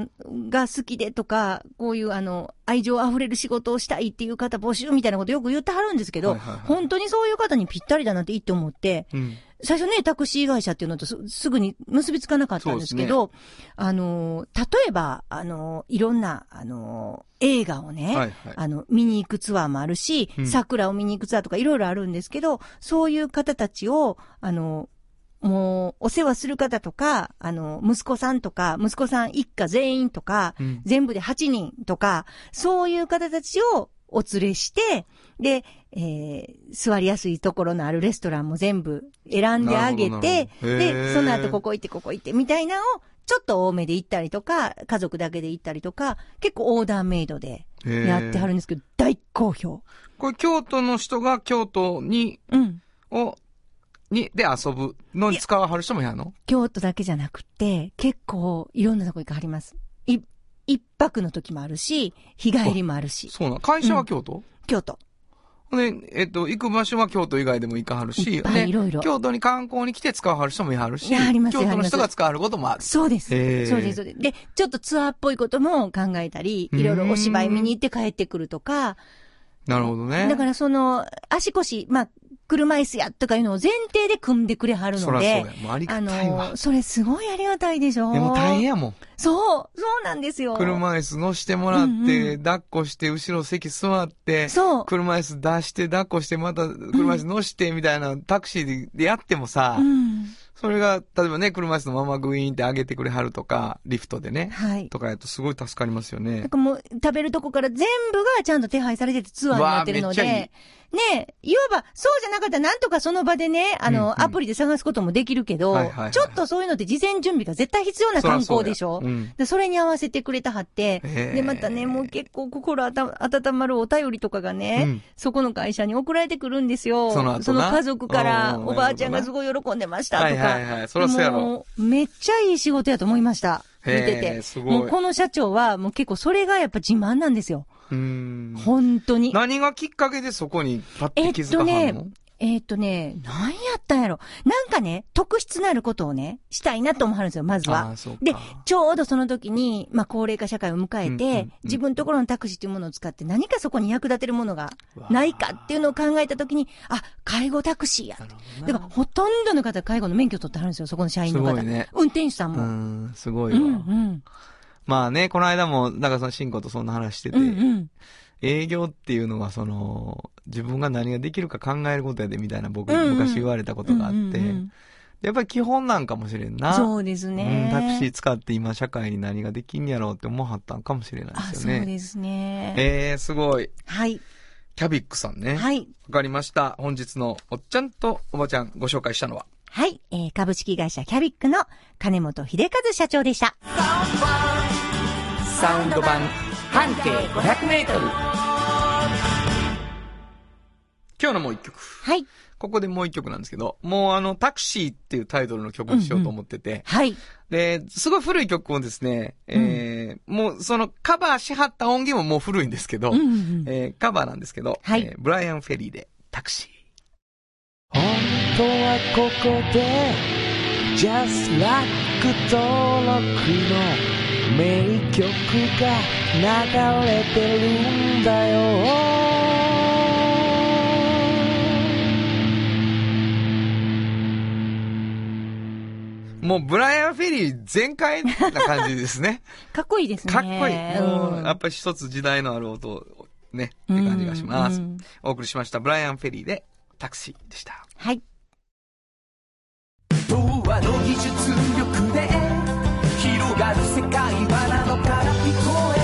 が好きでとか、こういうあの、愛情あふれる仕事をしたいっていう方募集みたいなことよく言ってはるんですけど、はいはいはい本当にそういう方にぴったりだなっていいって思って、うん。最初ね、タクシー会社っていうのとすすぐに結びつかなかったんですけど、あの、例えば、あの、いろんな、あの、映画をね、はいはい。あの、見に行くツアーもあるしうん、桜を見に行くツアーとかいろいろあるんですけど、そういう方たちを、あの、もう、お世話する方とか、あの、息子さんとか、息子さん一家全員とか、うん。全部で8人とか、そういう方たちをお連れして、で、えー座りやすいところのあるレストランも全部選んであげて、で、その後ここ行ってここ行ってみたいなのを、ちょっと多めで行ったりとか、家族だけで行ったりとか、結構オーダーメイドでやってはるんですけど、大好評。これ京都の人が京都に、うん。を、に、で遊ぶのに使わはる人もやるの？京都だけじゃなくて、結構いろんなとこ行かはります。い、一泊の時もあるし、日帰りもあるし、そうなの会社は京都、京都。で、えっと、行く場所は京都以外でも行かはるし、いいろいろ京都に観光に来て使わはる人もやはるし、京都の人が使わはることもある。そうです。そうです、そうです。で、ちょっとツアーっぽいことも考えたり、いろいろお芝居見に行って帰ってくるとか、なるほどね。だからその、足腰、まあ、車椅子やとかいうのを前提で組んでくれはるのそらそうやで、。ああ。の、それすごいありがたいでしょでも大変やもん。そう、そうなんですよ。車椅子乗してもらって、うんうん抱っこして、後ろ席座って、そう。車椅子出して、抱っこして、また車椅子乗して、みたいな、タクシーででやってもさ、うん。それが、例えばね、車椅子のままグイーンって上げてくれはるとか、リフトでね、はい。とかやとすごい助かりますよねなん。かもう、食べるとこから全部がちゃんと手配されててツアーになってるので、ねえ、いわば、そうじゃなかったらなんとかその場でね、あの、うんうんアプリで探すこともできるけど、はいはいはいちょっとそういうのって事前準備が絶対必要な観光でしょ？そうんでそれに合わせてくれたはって、で、またね、もう結構心あた温まるお便りとかがね、うんそこの会社に送られてくるんですよ。その後な家族から、うんおばあちゃんがすごい喜んでましたとか。はいはいはい。そらそうやろ。もうめっちゃいい仕事やと思いました。見てて。もうこの社長は、もう結構それがやっぱ自慢なんですよ。本当に。何がきっかけでそこにパッて気づかはんの、えっとねえっとね、何やったんやろ。なんかね、特筆なることをね、したいなと思わはるんですよ、まずあは。で、ちょうどその時に、まあ、高齢化社会を迎えて、うんうんうん自分のところのタクシーというものを使って何かそこに役立てるものがないかっていうのを考えた時に、あ、介護タクシーや。だから、ほとんどの方、介護の免許取ってはるんですよ、そこの社員の方。ね運転手さんうも。ん、すごいうん、わ。うん。まあね、この間も、中さん、新子とそんな話してて、うん、うん。営業っていうのは、その、自分が何ができるか考えることやで、みたいな僕、うんうん昔言われたことがあって、うんうんうんやっぱり基本なんかもしれんな。そうですうん、ね。タクシー使って今社会に何ができんやろうって思わはったんかもしれないあ、ですよね。そうですね。えー、すごい。はい。キャビックさんね。わ、はい。かりました。本日のおっちゃんとおばちゃんご紹介したのは。はい。えー株式会社キャビックの金本秀和社長でした。サウンド版半径500メートル今日のもう一曲。はい。ここでもう一曲なんですけど、もうあの、タクシーっていうタイトルの曲にしようと思ってて、はい。で、すごい古い曲をですね、えーもうそのカバーしはった音源ももう古いんですけど、うんうんうんえーカバーなんですけど、はいえーブライアン・フェリーでタクシー。本当はここで Just Like 登録の名曲が流れてるんだよもうブライアン・フェリー全開な感じですね。かっこいいですね。かっこいい。もう、うんやっぱり一つ時代のある音をね、って感じがします。うんうんお送りしました。ブライアン・フェリーでタクシーでした。はい。童話の技術力で広がる世界はなのから聞こえ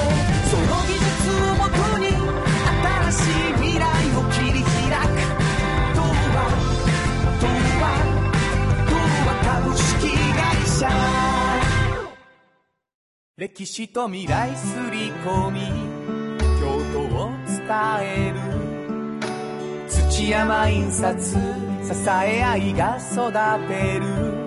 その技術をもとに新しい未来を切り開く。童話童話童話株式会社。歴史と未来すり込み京都を伝える。土山印刷支え合いが育てる。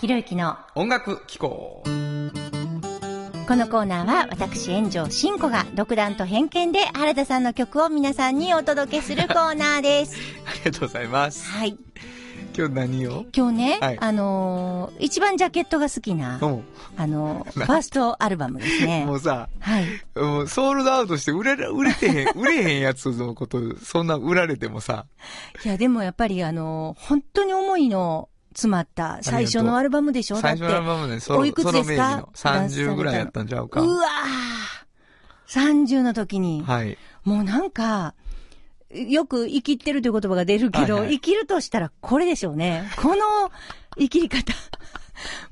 原田博之の音楽機構。このコーナーは私炎上真子が独断と偏見で原田さんの曲を皆さんにお届けするコーナーです。ありがとうございます。はい。今日何を？今日ね、はいあのー一番ジャケットが好きな、うんあのーファーストアルバムですね。もうさ、はい。もうソールドアウトして売れる、売れてへん、売れへんやつのこと、そんな売られてもさ、いや、でもやっぱりあのー本当に思いの詰まった最初のアルバムでしょ？最初のアルバムね、ソロおいくつですか？ソロ名義の30ぐらいやったんちゃうか。うわー !30 の時に、はい。もうなんか、よく生きってるという言葉が出るけど、はいはい生きるとしたらこれでしょうね。この生きり方。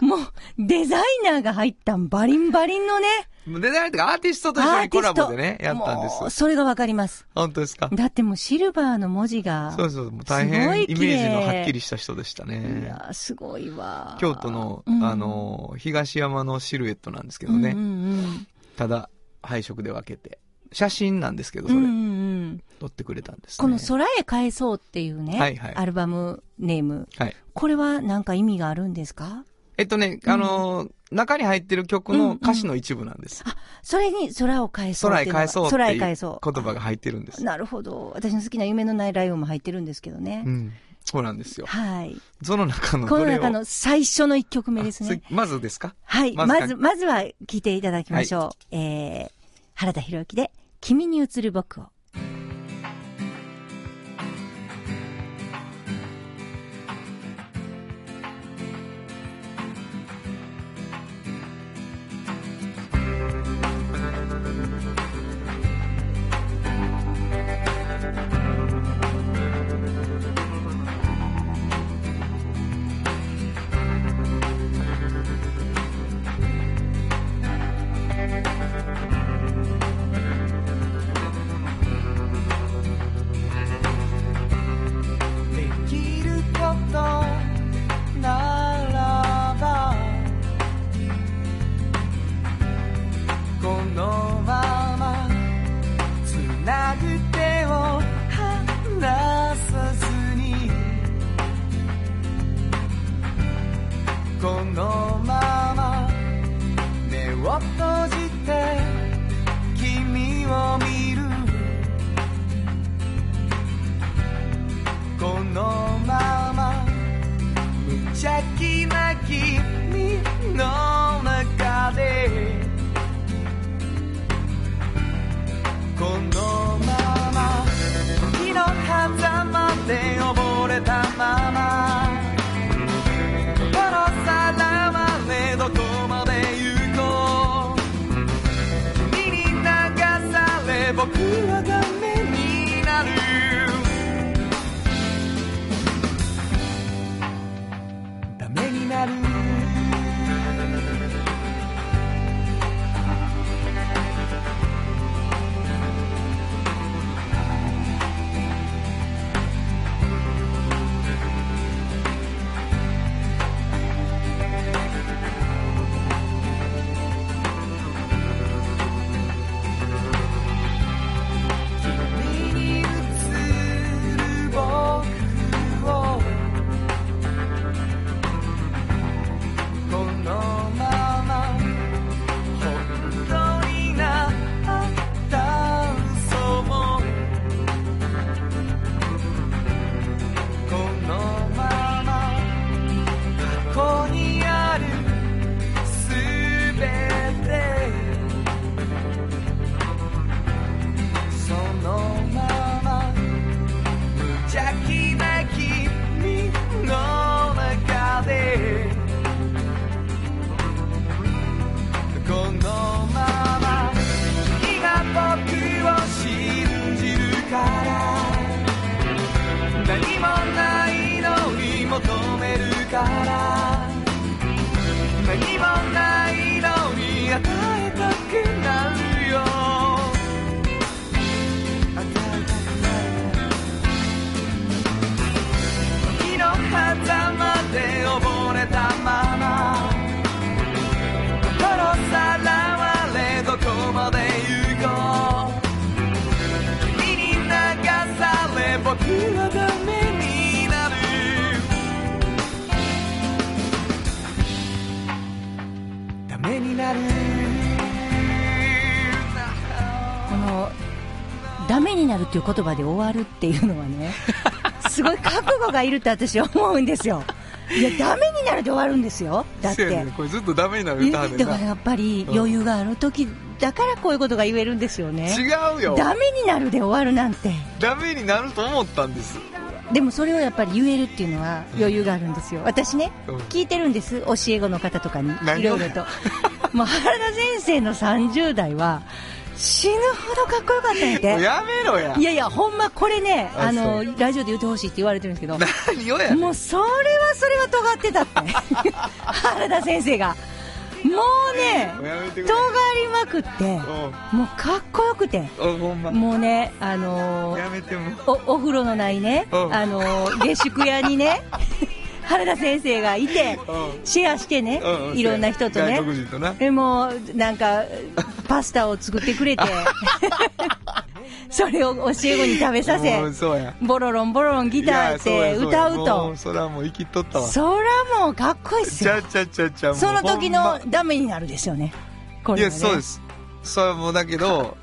もう、デザイナーが入ったバリンバリンのね、デザインとかアーティストと一緒にコラボでね、やったんです。それがわかります。本当ですか？だってもうシルバーの文字が。そうそう、もう大変イメージ麗のはっきりした人でしたいね。や、すごいわ。京都の、うんあの、東山のシルエットなんですけどね。うんうんただ、配色で分けて。写真なんですけど、それ、うんうんうん撮ってくれたんですね。この空へ返そうっていうね、はいはいアルバムネーム。はい。これはなんか意味があるんですか？えっとね、あのー中に入ってる曲の歌詞の一部なんです。それに空を返そうっ空へ。返そう空へいう返そう。言葉が入ってるんです。なるほど。私の好きな夢のないライオンも入ってるんですけどね。うん。そうなんですよ。はい。その中のこの中の最初の一曲目ですね。あまずですか？はい。まずかまず、まずは聞いていただきましょう。えー、原田博之で、君に映る僕を。っていう言葉で終わるっていうのはね、すごい覚悟がいるって私は思うんですよ。いや、ダメになるで終わるんですよ。だって。ねんこれずっとダメになる歌だからやっぱり余裕がある時だからこういうことが言えるんですよね。違うよダメになるで終わるなんて。ダメになると思ったんですでもそれをやっぱり言えるっていうのは余裕があるんですよ。私ね、うん聞いてるんです。教え子の方とかに。いろいろと。もう原田先生の30代は死ぬほどかっこよかったんやて。やめろや。いやいや、ほんまこれね、ああのそ、ラジオで言ってほしいって言われてるんですけど、何をやもうそれはそれは尖ってたって。原田先生が。もうね、尖りまくって、もうかっこよくて。もうね、あのーやめてもお、お風呂のないね、うん。あのー下宿屋にね、原田先生がいて、うん。シェアしてねうんう、んいろんな人とね。でもう、なんか、パスタを作ってくれて、それを教え子に食べさせボロロンボロロンギターやって歌うもとう、それはもう生きとったわ。そらもうかっこいいっすよ。その時のダメになるですよね。こいやれはね。そうです。それもだけど。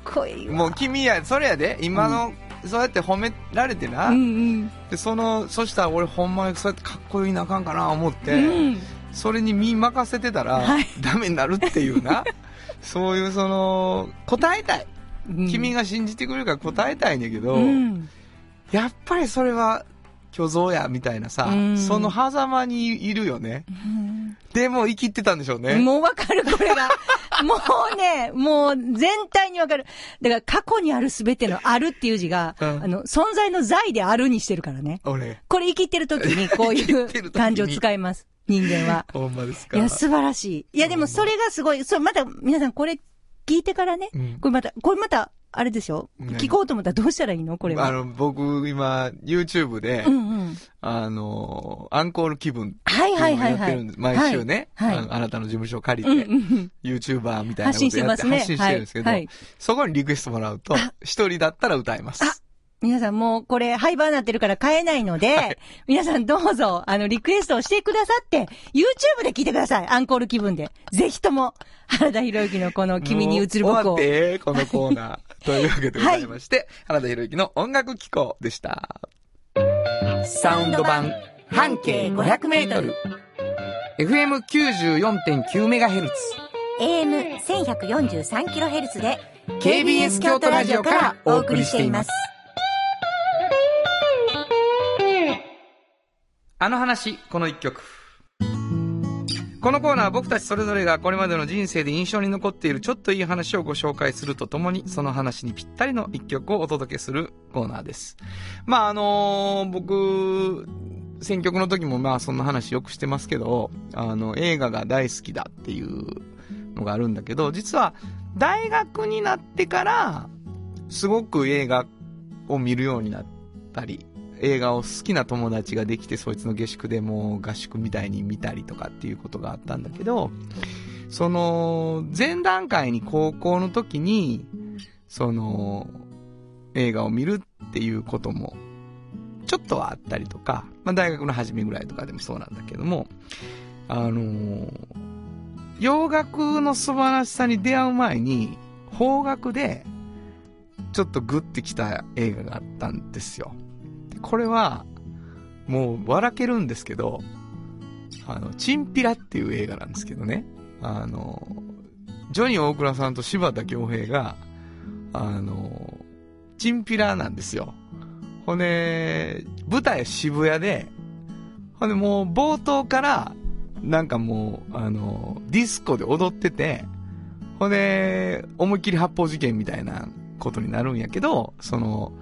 もう君やそれやで。今の、そうやって褒められてな、うんうん。でそのそしたら俺ほんまにそうやってかっこいいなあかんかな思って、うん。それに身任せてたら、はいダメになるっていうな そういうその答えたい、うん君が信じてくれるから答えたいねんけど、うん。やっぱりそれは虚像やみたいなさ、その狭間にいるよねでも生きてたんでしょうねもうわかる、これが。もうね、もう全体にわかる。だから過去にあるすべてのあるっていう字が、うんあの、存在の在であるにしてるからね。俺これ生きてる時にこういう感情を使います。人間は。ほんまですかいや、素晴らしい。いや、でもそれがすごい。そう、また、皆さんこれ聞いてからね。うんこれまた、これまた、あれですよ。何？聞こうと思ったらどうしたらいいの？これは。あの僕今 YouTube で、うんうん。あのアンコール気分はいはいはいやってはい。毎週ね、はい。あのあなたの事務所を借りうんて、うんうん。YouTuber みたいなこと発信してやって。発信してるんですけど、はいはいそこにリクエストもらうと、一人だったら歌います。あ皆さんもうこれ廃盤になってるから買えないので、はい皆さんどうぞ、あの、リクエストをしてくださって、YouTube で聞いてください。アンコール気分で。ぜひとも、原田博之のこの君に映るもう終わこのコーナー。というわけでございまして、原田博之の音楽機構でした。サウンド版半径500メートル。FM94.9MHz。AM1143kHz で、KBS 京都ラジオからお送りしています。あの話、この一曲。このコーナーは僕たちそれぞれがこれまでの人生で印象に残っているちょっといい話をご紹介するとともに、その話にぴったりの一曲をお届けするコーナーです。まああのー僕、選曲の時もまあそんな話よくしてますけど、あの、映画が大好きだっていうのがあるんだけど、実は大学になってから、すごく映画を見るようになったり、映画を好きな友達ができて、そいつの下宿でもう合宿みたいに見たりとかっていうことがあったんだけど、その、前段階に高校の時に、その、映画を見るっていうことも、ちょっとはあったりとか、まあ大学の初めぐらいとかでもそうなんだけども、あのー洋楽の素晴らしさに出会う前に、邦楽で、ちょっとグッてきた映画があったんですよ。これは、もう笑けるんですけど、あの、チンピラっていう映画なんですけどね。あの、ジョニー大倉さんと柴田恭平が、あの、チンピラなんですよ。ほんで、舞台渋谷で、ほんでもう冒頭から、なんかもう、あの、ディスコで踊ってて、ほんで、思いっきり発砲事件みたいなことになるんやけど、その、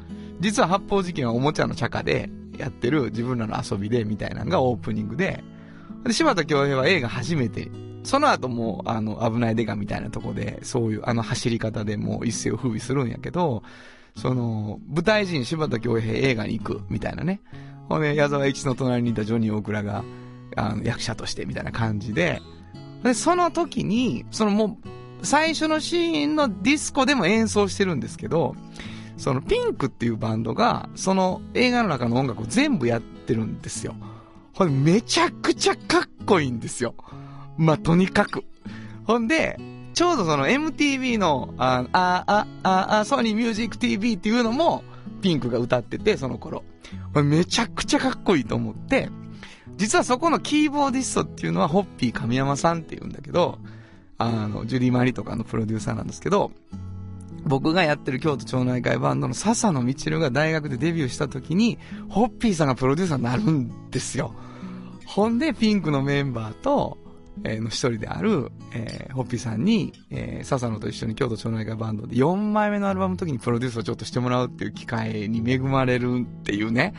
実は発砲事件はおもちゃの茶化でやってる自分らの遊びでみたいなのがオープニングで、で、柴田恭平は映画初めて、その後も、あの、危ないデカみたいなとこで、そういうあの走り方でもう一世を風靡するんやけど、その、舞台人柴田恭平映画に行く、みたいなね。ほんで、矢沢永吉の隣にいたジョニー大倉が、あの、役者として、みたいな感じで、で、その時に、そのもう、最初のシーンのディスコでも演奏してるんですけど、そのピンクっていうバンドが、その映画の中の音楽を全部やってるんですよ。ほん、めちゃくちゃかっこいいんですよ。まあ、とにかく。ほんで、ちょうどその MTV の、あ、あ、あ、あ、あ、ソニーミュージック TV っていうのも、ピンクが歌ってて、その頃。めちゃくちゃかっこいいと思って、実はそこのキーボーディストっていうのは、ホッピー神山さんって言うんだけど、あの、ジュディマリとかのプロデューサーなんですけど、僕がやってる京都町内会バンドの笹野みちるが大学でデビューした時に、ホッピーさんがプロデューサーになるんですよ。ほんで、ピンクのメンバーと、えーの一人である、えーホッピーさんに、えー笹野と一緒に京都町内会バンドで4枚目のアルバムの時にプロデュースをちょっとしてもらうっていう機会に恵まれるっていうね。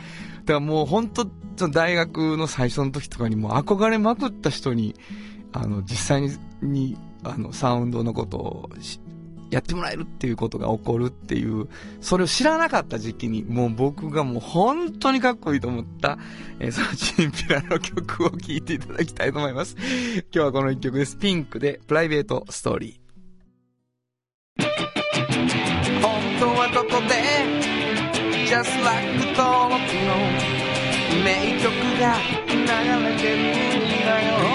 だからもう本当その大学の最初の時とかにもう憧れまくった人に、あの、実際に、に、あの、サウンドのことをやってもらえるっていうことが起こるっていう、それを知らなかった時期に、もう僕がもう本当にかっこいいと思った、えーそのチンピラの曲を聴いていただきたいと思います。今日はこの一曲です。ピンクで、プライベートストーリー。本当はどこで Just like 登録の名曲が流れてるんだよ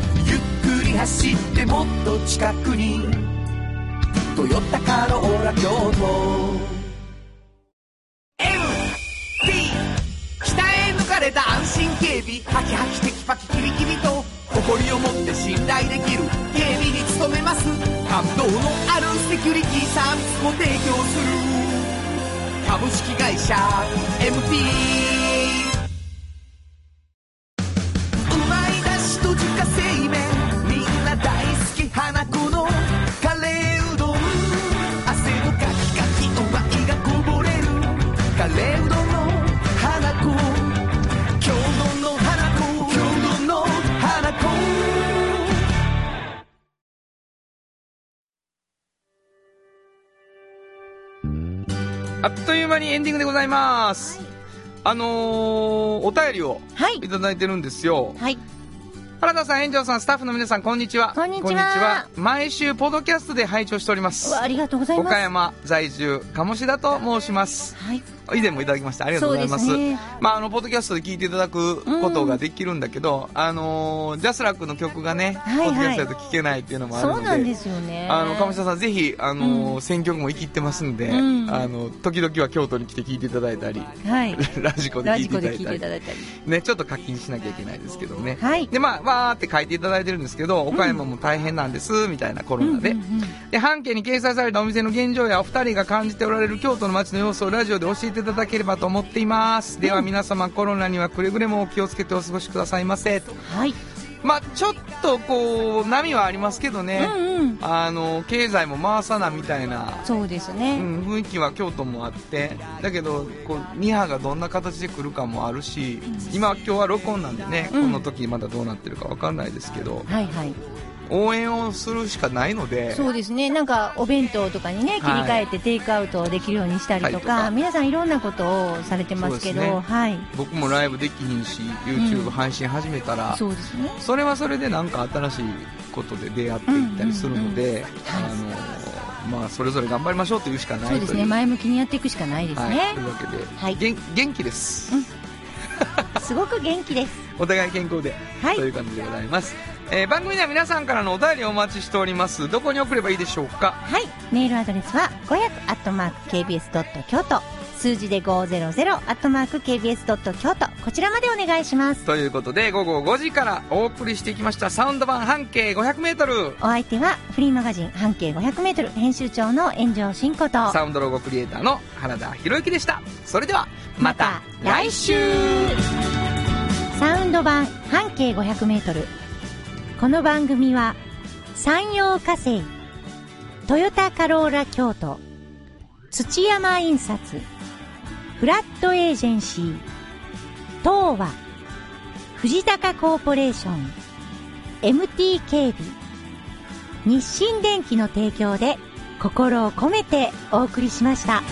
くり走ってもっと近くに「トヨタカローラ京都」MT 北へ抜かれた安心警備。ハキハキテキパキキビキビと。誇りを持って信頼できる。警備に努めます。感動のあるセキュリティサービスも提供する。株式会社 MT エンディングでございます。あのー、お便りをはいいただいてるんですよ。はい。原田さん、炎上さん、スタッフの皆さん、こんにちは。こんにちは毎週、ポッドキャストで拝聴しております。ありがとうございます。岡山在住、鴨志田と申します。はい。以前もいただきました。ありがとうございます。ねまあ、あの、ポッドキャストで聞いていただくことができるんだけど、あのージャスラックの曲がね、はいはいポッドキャストだと聞けないっていうのもあるので、そうなんですよね。あの、鴨志田さん、ぜひ、あのー選曲も生きってますんで、うんあの、時々は京都に来て聞いていただいたり、はい。ラジコで聞いてラジコで聞いいただいたり、ていただいたり。ね、ちょっと課金しなきゃいけないですけどね。はい。で、まあ、わーって書いていただいてるんですけど、岡山も大変なんです、みたいなコロナで。うんうんうんで、半径に掲載されたお店の現状やお二人が感じておられる京都の街の様子をラジオで教えていただければと思っています。では皆様コロナにはくれぐれもお気をつけてお過ごしくださいませ。と。はい。まあちょっとこう、波はありますけどうね。んうん。あの、経済も回さなみたいな、そうですうね。ん、雰囲気は京都もあって、だけど、こう、2波がどんな形で来るかもあるし、今、今日は録音なんでね、うんこの時まだどうなってるかわかんないですけど、はいはい。応援をするしかないので、そうですね。なんか、お弁当とかにね、切り替えてテイクアウトできるようにしたりとはい。皆さんいろんなことをされてますけそうですね。ど、はい。僕もライブできひんし、YouTube 配信始めたら、そうですね。それはそれでなんか新しいことで出会っていったりするので、あのまあ、それぞれ頑張りましょうというしかないそうですね。前向きにやっていくしかないですはい、ねと。いうわけで、はい。元元気です、すごく元気です。お互い健康で、はい。という感じでございます、えー番組では皆さんからのお便りをお待ちしておりますどこに送ればいいでしょうか？はい。メールアドレスは、500-kbs. 京都。数字で 500-kbs. 京都。こちらまでお願いします。ということで午後5時からお送りしてきましたサウンド版半径 500m お相手は、フリーマガジン半径500メートル編集長の炎上真子と、サウンドロゴクリエイターの原田博之でしたそれではまた来週サウンド版半径500メートル。この番組は、山陽火星、トヨタカローラ京都、土山印刷、フラットエージェンシー、東和、藤高コーポレーション、MT 警備、日清電機の提供で心を込めてお送りしました。